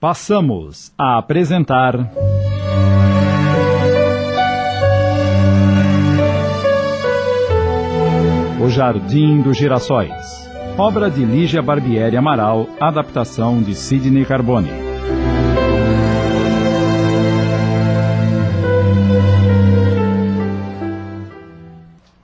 Passamos a apresentar. O Jardim dos Girassóis. Obra de Lígia Barbieri Amaral, adaptação de Sidney Carbone.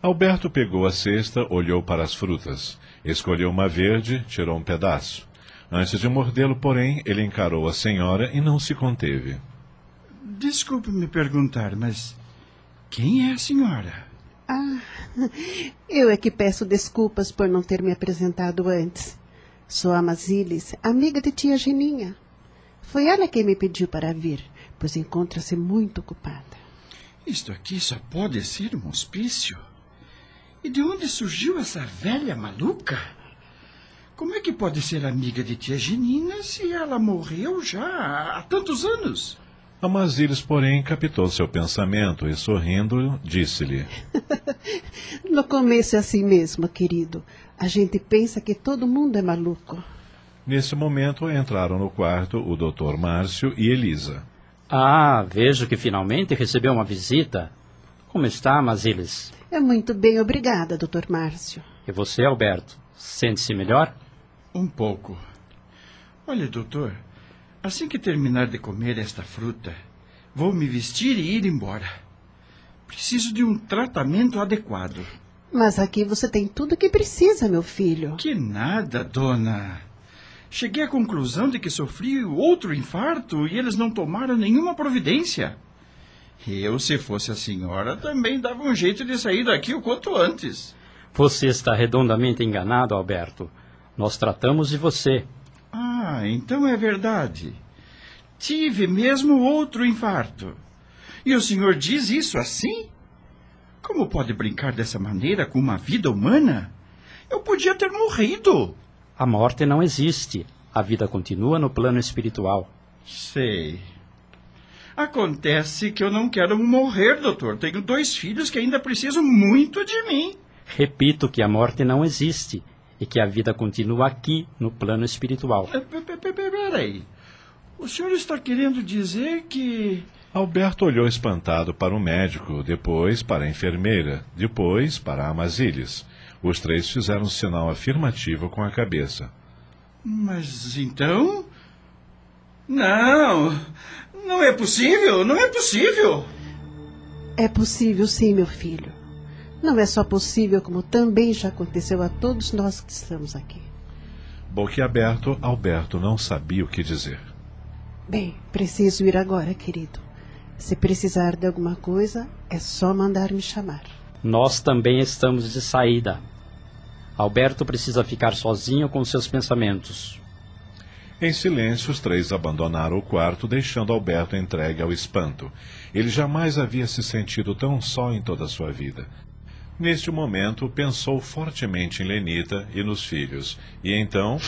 Alberto pegou a cesta, olhou para as frutas, escolheu uma verde, tirou um pedaço. Antes de mordê-lo, porém, ele encarou a senhora e não se conteve. Desculpe me perguntar, mas quem é a senhora? Ah, eu é que peço desculpas por não ter me apresentado antes. Sou a Masilis, amiga de tia Geninha. Foi ela quem me pediu para vir, pois encontra-se muito ocupada. Isto aqui só pode ser um hospício. E de onde surgiu essa velha maluca? Como é que pode ser amiga de tia Genina se ela morreu já há tantos anos? Amazilis, porém, captou seu pensamento e, sorrindo, disse-lhe: No começo é assim mesmo, querido. A gente pensa que todo mundo é maluco. Nesse momento, entraram no quarto o Dr. Márcio e Elisa. Ah, vejo que finalmente recebeu uma visita. Como está, Amazilis? É muito bem, obrigada, Dr. Márcio. E você, Alberto? Sente-se melhor? Um pouco. Olha, doutor, assim que terminar de comer esta fruta, vou me vestir e ir embora. Preciso de um tratamento adequado. Mas aqui você tem tudo o que precisa, meu filho. Que nada, dona. Cheguei à conclusão de que sofri outro infarto e eles não tomaram nenhuma providência. Eu, se fosse a senhora, também dava um jeito de sair daqui o quanto antes. Você está redondamente enganado, Alberto. Nós tratamos de você. Ah, então é verdade. Tive mesmo outro infarto. E o senhor diz isso assim? Como pode brincar dessa maneira com uma vida humana? Eu podia ter morrido. A morte não existe. A vida continua no plano espiritual. Sei. Acontece que eu não quero morrer, doutor. Tenho dois filhos que ainda precisam muito de mim. Repito que a morte não existe e que a vida continua aqui no plano espiritual. Peraí. O senhor está querendo dizer que. Alberto olhou espantado para o médico, depois para a enfermeira, depois para a Amazilis. Os três fizeram um sinal afirmativo com a cabeça. Mas então. Não! Não é possível! Não é possível! É possível, sim, meu filho. Não é só possível, como também já aconteceu a todos nós que estamos aqui. Boquiaberto, Alberto não sabia o que dizer. Bem, preciso ir agora, querido. Se precisar de alguma coisa, é só mandar me chamar. Nós também estamos de saída. Alberto precisa ficar sozinho com seus pensamentos. Em silêncio, os três abandonaram o quarto, deixando Alberto entregue ao espanto. Ele jamais havia se sentido tão só em toda a sua vida. Neste momento, pensou fortemente em Lenita e nos filhos, e então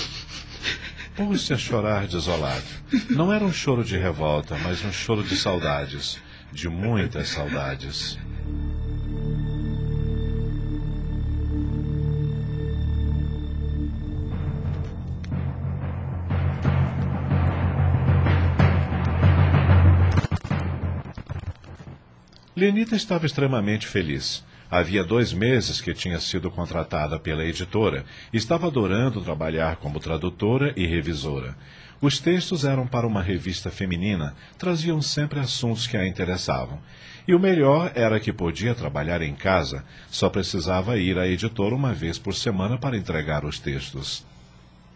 pôs-se a chorar desolado. Não era um choro de revolta, mas um choro de saudades, de muitas saudades. Lenita estava extremamente feliz. Havia dois meses que tinha sido contratada pela editora. Estava adorando trabalhar como tradutora e revisora. Os textos eram para uma revista feminina, traziam sempre assuntos que a interessavam. E o melhor era que podia trabalhar em casa, só precisava ir à editora uma vez por semana para entregar os textos.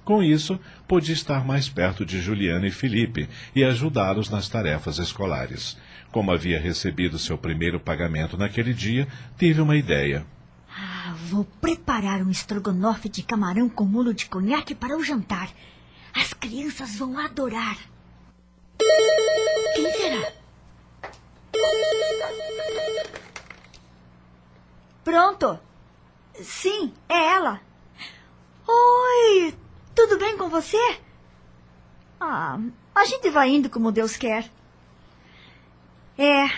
Com isso, podia estar mais perto de Juliana e Felipe e ajudá-los nas tarefas escolares. Como havia recebido seu primeiro pagamento naquele dia, teve uma ideia. Ah, vou preparar um estrogonofe de camarão com molho de conhaque para o jantar. As crianças vão adorar. Quem será? Pronto. Sim, é ela. Oi, tudo bem com você? Ah, a gente vai indo como Deus quer. É,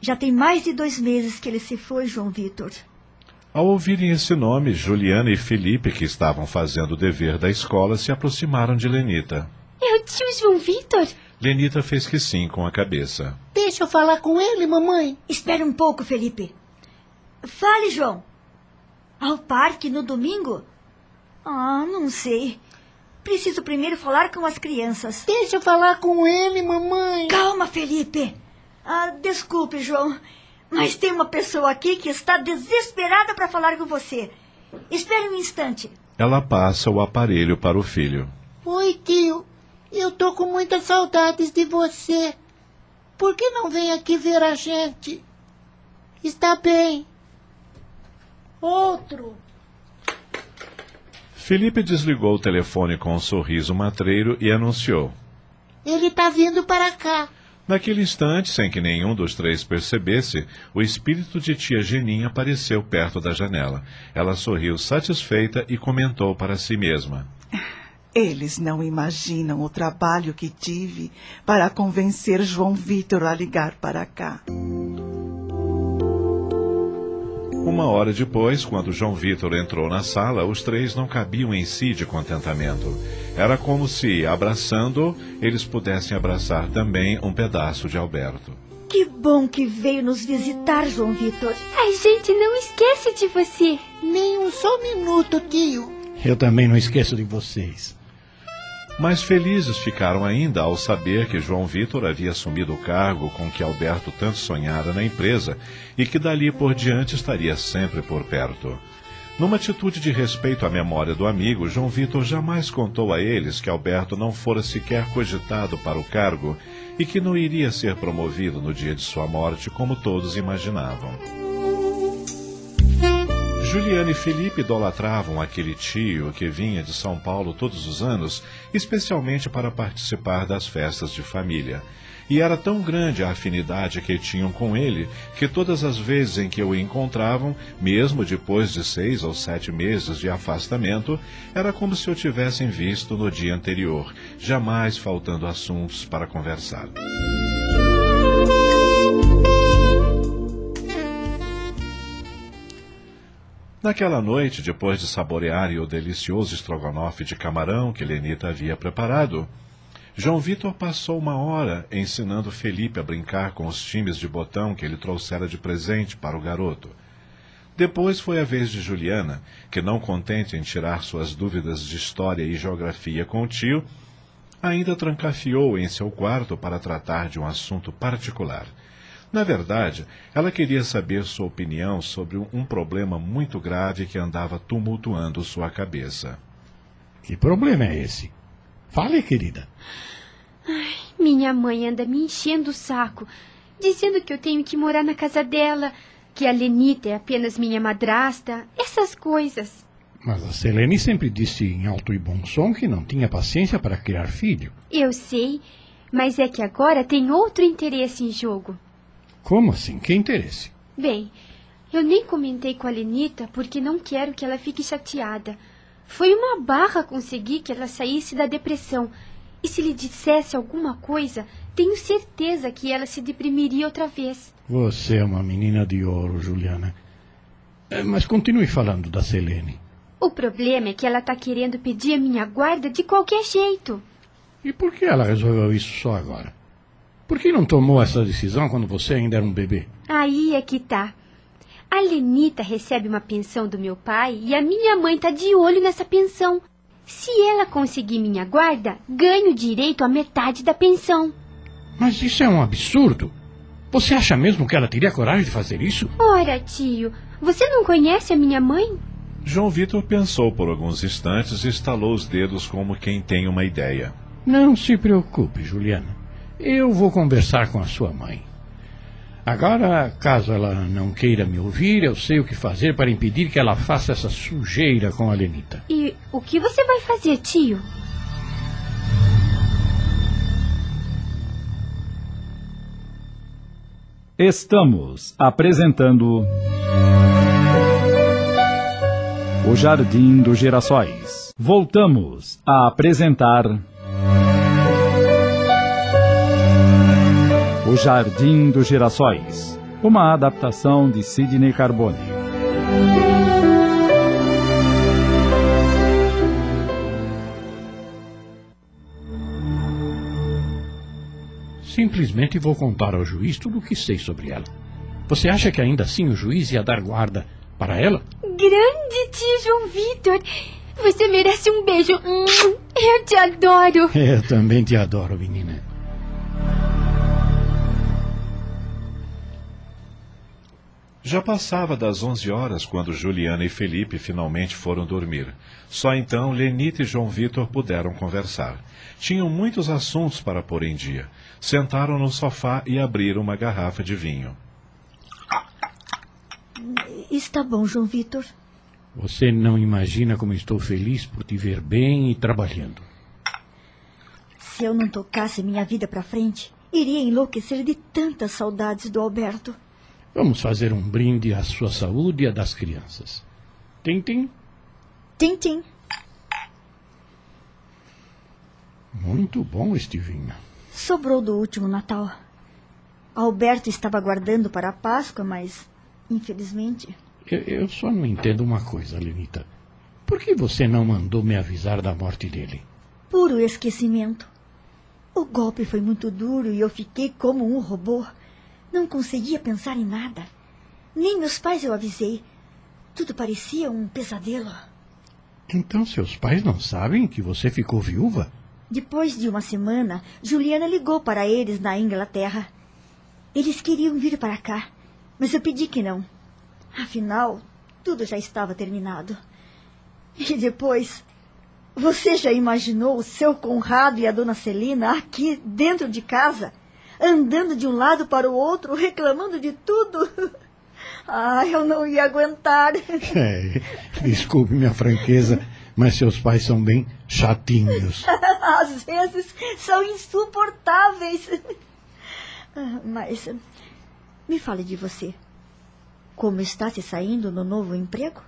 já tem mais de dois meses que ele se foi, João Vitor. Ao ouvirem esse nome, Juliana e Felipe, que estavam fazendo o dever da escola, se aproximaram de Lenita. É o tio João Vitor? Lenita fez que sim com a cabeça. Deixa eu falar com ele, mamãe. Espere um pouco, Felipe. Fale, João. Ao parque no domingo? Ah, não sei. Preciso primeiro falar com as crianças. Deixa eu falar com ele, mamãe. Calma, Felipe. Ah, desculpe, João. Mas tem uma pessoa aqui que está desesperada para falar com você. Espere um instante. Ela passa o aparelho para o filho. Oi, tio. Eu tô com muitas saudades de você. Por que não vem aqui ver a gente? Está bem. Outro. Felipe desligou o telefone com um sorriso matreiro e anunciou. Ele tá vindo para cá. Naquele instante, sem que nenhum dos três percebesse, o espírito de tia Geninha apareceu perto da janela. Ela sorriu satisfeita e comentou para si mesma. Eles não imaginam o trabalho que tive para convencer João Vitor a ligar para cá. Uma hora depois, quando João Vitor entrou na sala, os três não cabiam em si de contentamento. Era como se, abraçando, eles pudessem abraçar também um pedaço de Alberto. Que bom que veio nos visitar, João Vitor. A gente não esquece de você. Nem um só minuto, tio. Eu também não esqueço de vocês. Mais felizes ficaram ainda ao saber que João Vitor havia assumido o cargo com que Alberto tanto sonhara na empresa e que dali por diante estaria sempre por perto. Numa atitude de respeito à memória do amigo, João Vitor jamais contou a eles que Alberto não fora sequer cogitado para o cargo e que não iria ser promovido no dia de sua morte como todos imaginavam. Juliana e Felipe idolatravam aquele tio que vinha de São Paulo todos os anos, especialmente para participar das festas de família. E era tão grande a afinidade que tinham com ele que todas as vezes em que o encontravam, mesmo depois de seis ou sete meses de afastamento, era como se o tivessem visto no dia anterior, jamais faltando assuntos para conversar. Naquela noite, depois de saborearem o delicioso estrogonofe de camarão que Lenita havia preparado, João Vitor passou uma hora ensinando Felipe a brincar com os times de botão que ele trouxera de presente para o garoto. Depois foi a vez de Juliana, que, não contente em tirar suas dúvidas de história e geografia com o tio, ainda trancafiou em seu quarto para tratar de um assunto particular. Na verdade, ela queria saber sua opinião sobre um problema muito grave que andava tumultuando sua cabeça. Que problema é esse? Fale, querida. Ai, minha mãe anda me enchendo o saco, dizendo que eu tenho que morar na casa dela, que a Lenita é apenas minha madrasta, essas coisas. Mas a Selene sempre disse em alto e bom som que não tinha paciência para criar filho. Eu sei, mas é que agora tem outro interesse em jogo. Como assim? Que interesse? Bem, eu nem comentei com a Lenita porque não quero que ela fique chateada. Foi uma barra conseguir que ela saísse da depressão. E se lhe dissesse alguma coisa, tenho certeza que ela se deprimiria outra vez. Você é uma menina de ouro, Juliana. É, mas continue falando da Selene. O problema é que ela está querendo pedir a minha guarda de qualquer jeito. E por que ela resolveu isso só agora? Por que não tomou essa decisão quando você ainda era um bebê? Aí é que tá. A Lenita recebe uma pensão do meu pai e a minha mãe tá de olho nessa pensão. Se ela conseguir minha guarda, ganho direito à metade da pensão. Mas isso é um absurdo. Você acha mesmo que ela teria coragem de fazer isso? Ora, tio, você não conhece a minha mãe? João Vitor pensou por alguns instantes e estalou os dedos como quem tem uma ideia. Não se preocupe, Juliana. Eu vou conversar com a sua mãe. Agora, caso ela não queira me ouvir, eu sei o que fazer para impedir que ela faça essa sujeira com a Lenita. E o que você vai fazer, tio? Estamos apresentando. O Jardim dos Girassóis. Voltamos a apresentar. O Jardim dos Girassóis, uma adaptação de Sidney Carbone. Simplesmente vou contar ao juiz tudo o que sei sobre ela. Você acha que ainda assim o juiz ia dar guarda para ela? Grande tio João Vitor! Você merece um beijo. Hum, eu te adoro. Eu também te adoro, menina. Já passava das onze horas quando Juliana e Felipe finalmente foram dormir. Só então Lenita e João Vitor puderam conversar. Tinham muitos assuntos para pôr em dia. Sentaram no sofá e abriram uma garrafa de vinho. Está bom, João Vitor. Você não imagina como estou feliz por te ver bem e trabalhando. Se eu não tocasse minha vida para frente, iria enlouquecer de tantas saudades do Alberto. Vamos fazer um brinde à sua saúde e à das crianças. Tim-tim. Tim-tim. Muito bom este vinho. Sobrou do último Natal. Alberto estava guardando para a Páscoa, mas, infelizmente. Eu, eu só não entendo uma coisa, Lenita. Por que você não mandou me avisar da morte dele? Puro esquecimento. O golpe foi muito duro e eu fiquei como um robô. Não conseguia pensar em nada. Nem meus pais eu avisei. Tudo parecia um pesadelo. Então seus pais não sabem que você ficou viúva? Depois de uma semana, Juliana ligou para eles na Inglaterra. Eles queriam vir para cá, mas eu pedi que não. Afinal, tudo já estava terminado. E depois, você já imaginou o seu Conrado e a dona Celina aqui dentro de casa? Andando de um lado para o outro, reclamando de tudo. Ah, eu não ia aguentar. É, desculpe minha franqueza, mas seus pais são bem chatinhos. Às vezes são insuportáveis. Mas me fale de você. Como está se saindo no novo emprego?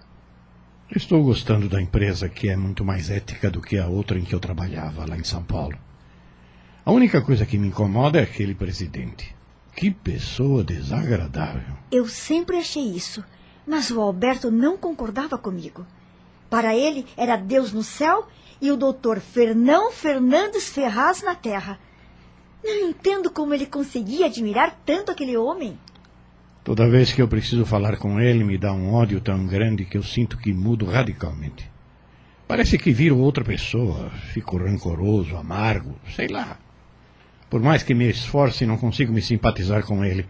Estou gostando da empresa, que é muito mais ética do que a outra em que eu trabalhava lá em São Paulo. A única coisa que me incomoda é aquele presidente. Que pessoa desagradável. Eu sempre achei isso, mas o Alberto não concordava comigo. Para ele era Deus no céu e o doutor Fernão Fernandes Ferraz na terra. Não entendo como ele conseguia admirar tanto aquele homem. Toda vez que eu preciso falar com ele, me dá um ódio tão grande que eu sinto que mudo radicalmente. Parece que viro outra pessoa, fico rancoroso, amargo, sei lá. Por mais que me esforce, não consigo me simpatizar com ele.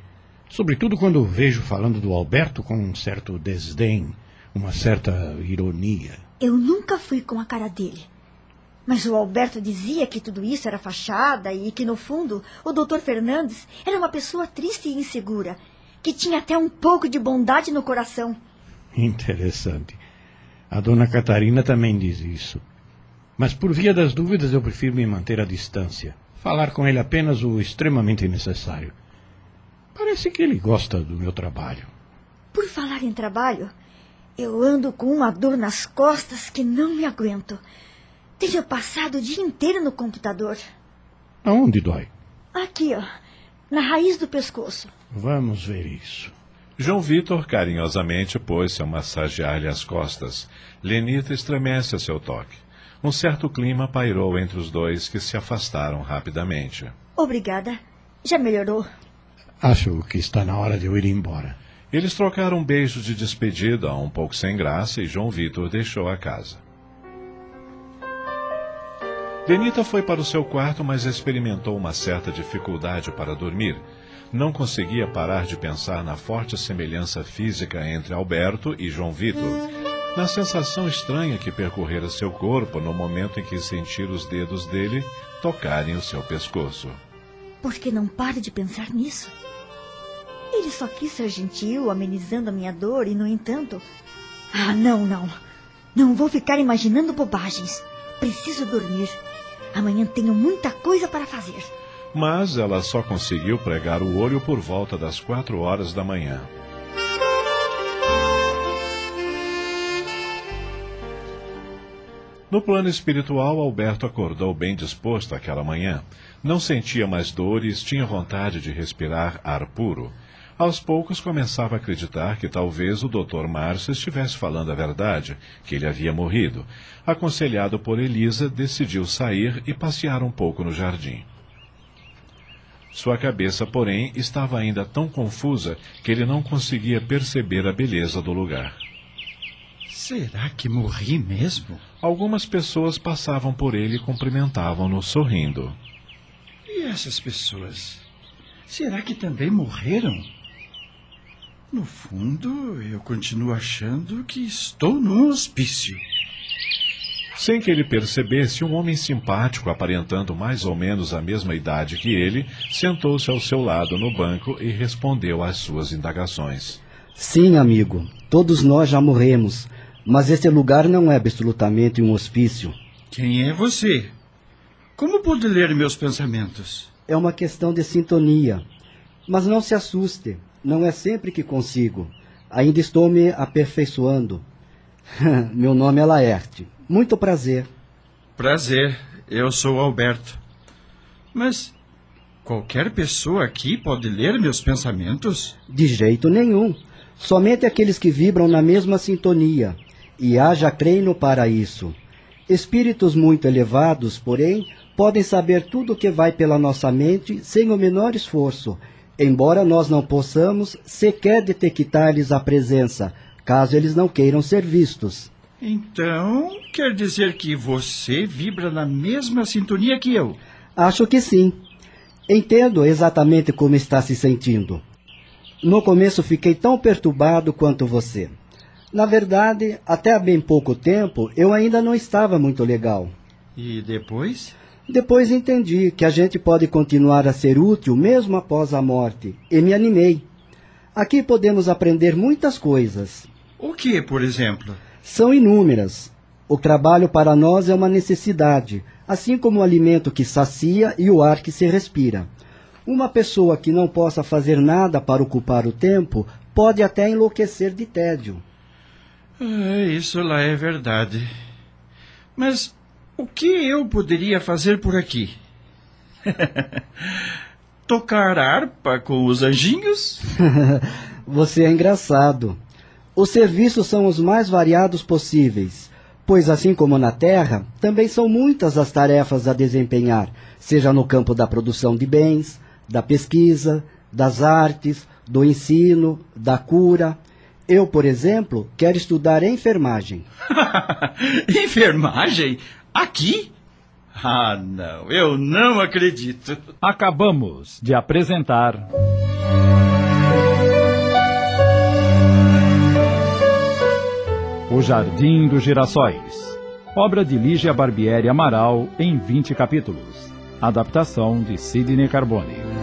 Sobretudo quando o vejo falando do Alberto com um certo desdém, uma certa ironia. Eu nunca fui com a cara dele. Mas o Alberto dizia que tudo isso era fachada e que, no fundo, o doutor Fernandes era uma pessoa triste e insegura, que tinha até um pouco de bondade no coração. Interessante. A dona Catarina também diz isso. Mas por via das dúvidas eu prefiro me manter à distância falar com ele apenas o extremamente necessário. Parece que ele gosta do meu trabalho. Por falar em trabalho, eu ando com uma dor nas costas que não me aguento. Tenho passado o dia inteiro no computador. Aonde dói? Aqui, ó. Na raiz do pescoço. Vamos ver isso. João Vitor carinhosamente pôs-se a massagear-lhe as costas. Lenita estremece a seu toque. Um certo clima pairou entre os dois que se afastaram rapidamente. Obrigada. Já melhorou? Acho que está na hora de eu ir embora. Eles trocaram beijos de despedida, um pouco sem graça, e João Vitor deixou a casa. Denita foi para o seu quarto, mas experimentou uma certa dificuldade para dormir. Não conseguia parar de pensar na forte semelhança física entre Alberto e João Vitor na sensação estranha que percorrera seu corpo no momento em que sentir os dedos dele tocarem o seu pescoço. Por que não pare de pensar nisso? Ele só quis ser gentil, amenizando a minha dor, e, no entanto. Ah, não, não. Não vou ficar imaginando bobagens. Preciso dormir. Amanhã tenho muita coisa para fazer. Mas ela só conseguiu pregar o olho por volta das quatro horas da manhã. No plano espiritual, Alberto acordou bem disposto aquela manhã. Não sentia mais dores, tinha vontade de respirar ar puro. Aos poucos começava a acreditar que talvez o Dr. Márcio estivesse falando a verdade, que ele havia morrido. Aconselhado por Elisa, decidiu sair e passear um pouco no jardim. Sua cabeça, porém, estava ainda tão confusa que ele não conseguia perceber a beleza do lugar. Será que morri mesmo? Algumas pessoas passavam por ele e cumprimentavam-no sorrindo. E essas pessoas? Será que também morreram? No fundo, eu continuo achando que estou num hospício. Sem que ele percebesse, um homem simpático, aparentando mais ou menos a mesma idade que ele, sentou-se ao seu lado no banco e respondeu às suas indagações. Sim, amigo, todos nós já morremos, mas este lugar não é absolutamente um hospício. Quem é você? Como pude ler meus pensamentos? É uma questão de sintonia. Mas não se assuste, não é sempre que consigo. Ainda estou me aperfeiçoando. Meu nome é Laerte. Muito prazer. Prazer, eu sou Alberto. Mas qualquer pessoa aqui pode ler meus pensamentos? De jeito nenhum. Somente aqueles que vibram na mesma sintonia. E haja treino para isso. Espíritos muito elevados, porém, podem saber tudo o que vai pela nossa mente sem o menor esforço, embora nós não possamos sequer detectar-lhes a presença, caso eles não queiram ser vistos. Então, quer dizer que você vibra na mesma sintonia que eu? Acho que sim. Entendo exatamente como está se sentindo. No começo fiquei tão perturbado quanto você. Na verdade, até há bem pouco tempo, eu ainda não estava muito legal. E depois? Depois entendi que a gente pode continuar a ser útil mesmo após a morte, e me animei. Aqui podemos aprender muitas coisas. O que, por exemplo? São inúmeras. O trabalho para nós é uma necessidade, assim como o alimento que sacia e o ar que se respira. Uma pessoa que não possa fazer nada para ocupar o tempo pode até enlouquecer de tédio. É, isso lá é verdade. Mas o que eu poderia fazer por aqui? Tocar harpa com os anjinhos? Você é engraçado. Os serviços são os mais variados possíveis, pois, assim como na Terra, também são muitas as tarefas a desempenhar, seja no campo da produção de bens, da pesquisa, das artes, do ensino, da cura. Eu, por exemplo, quero estudar enfermagem. enfermagem? Aqui? Ah, não, eu não acredito. Acabamos de apresentar. O Jardim dos Girassóis. Obra de Lígia Barbieri Amaral em 20 capítulos. Adaptação de Sidney Carbone.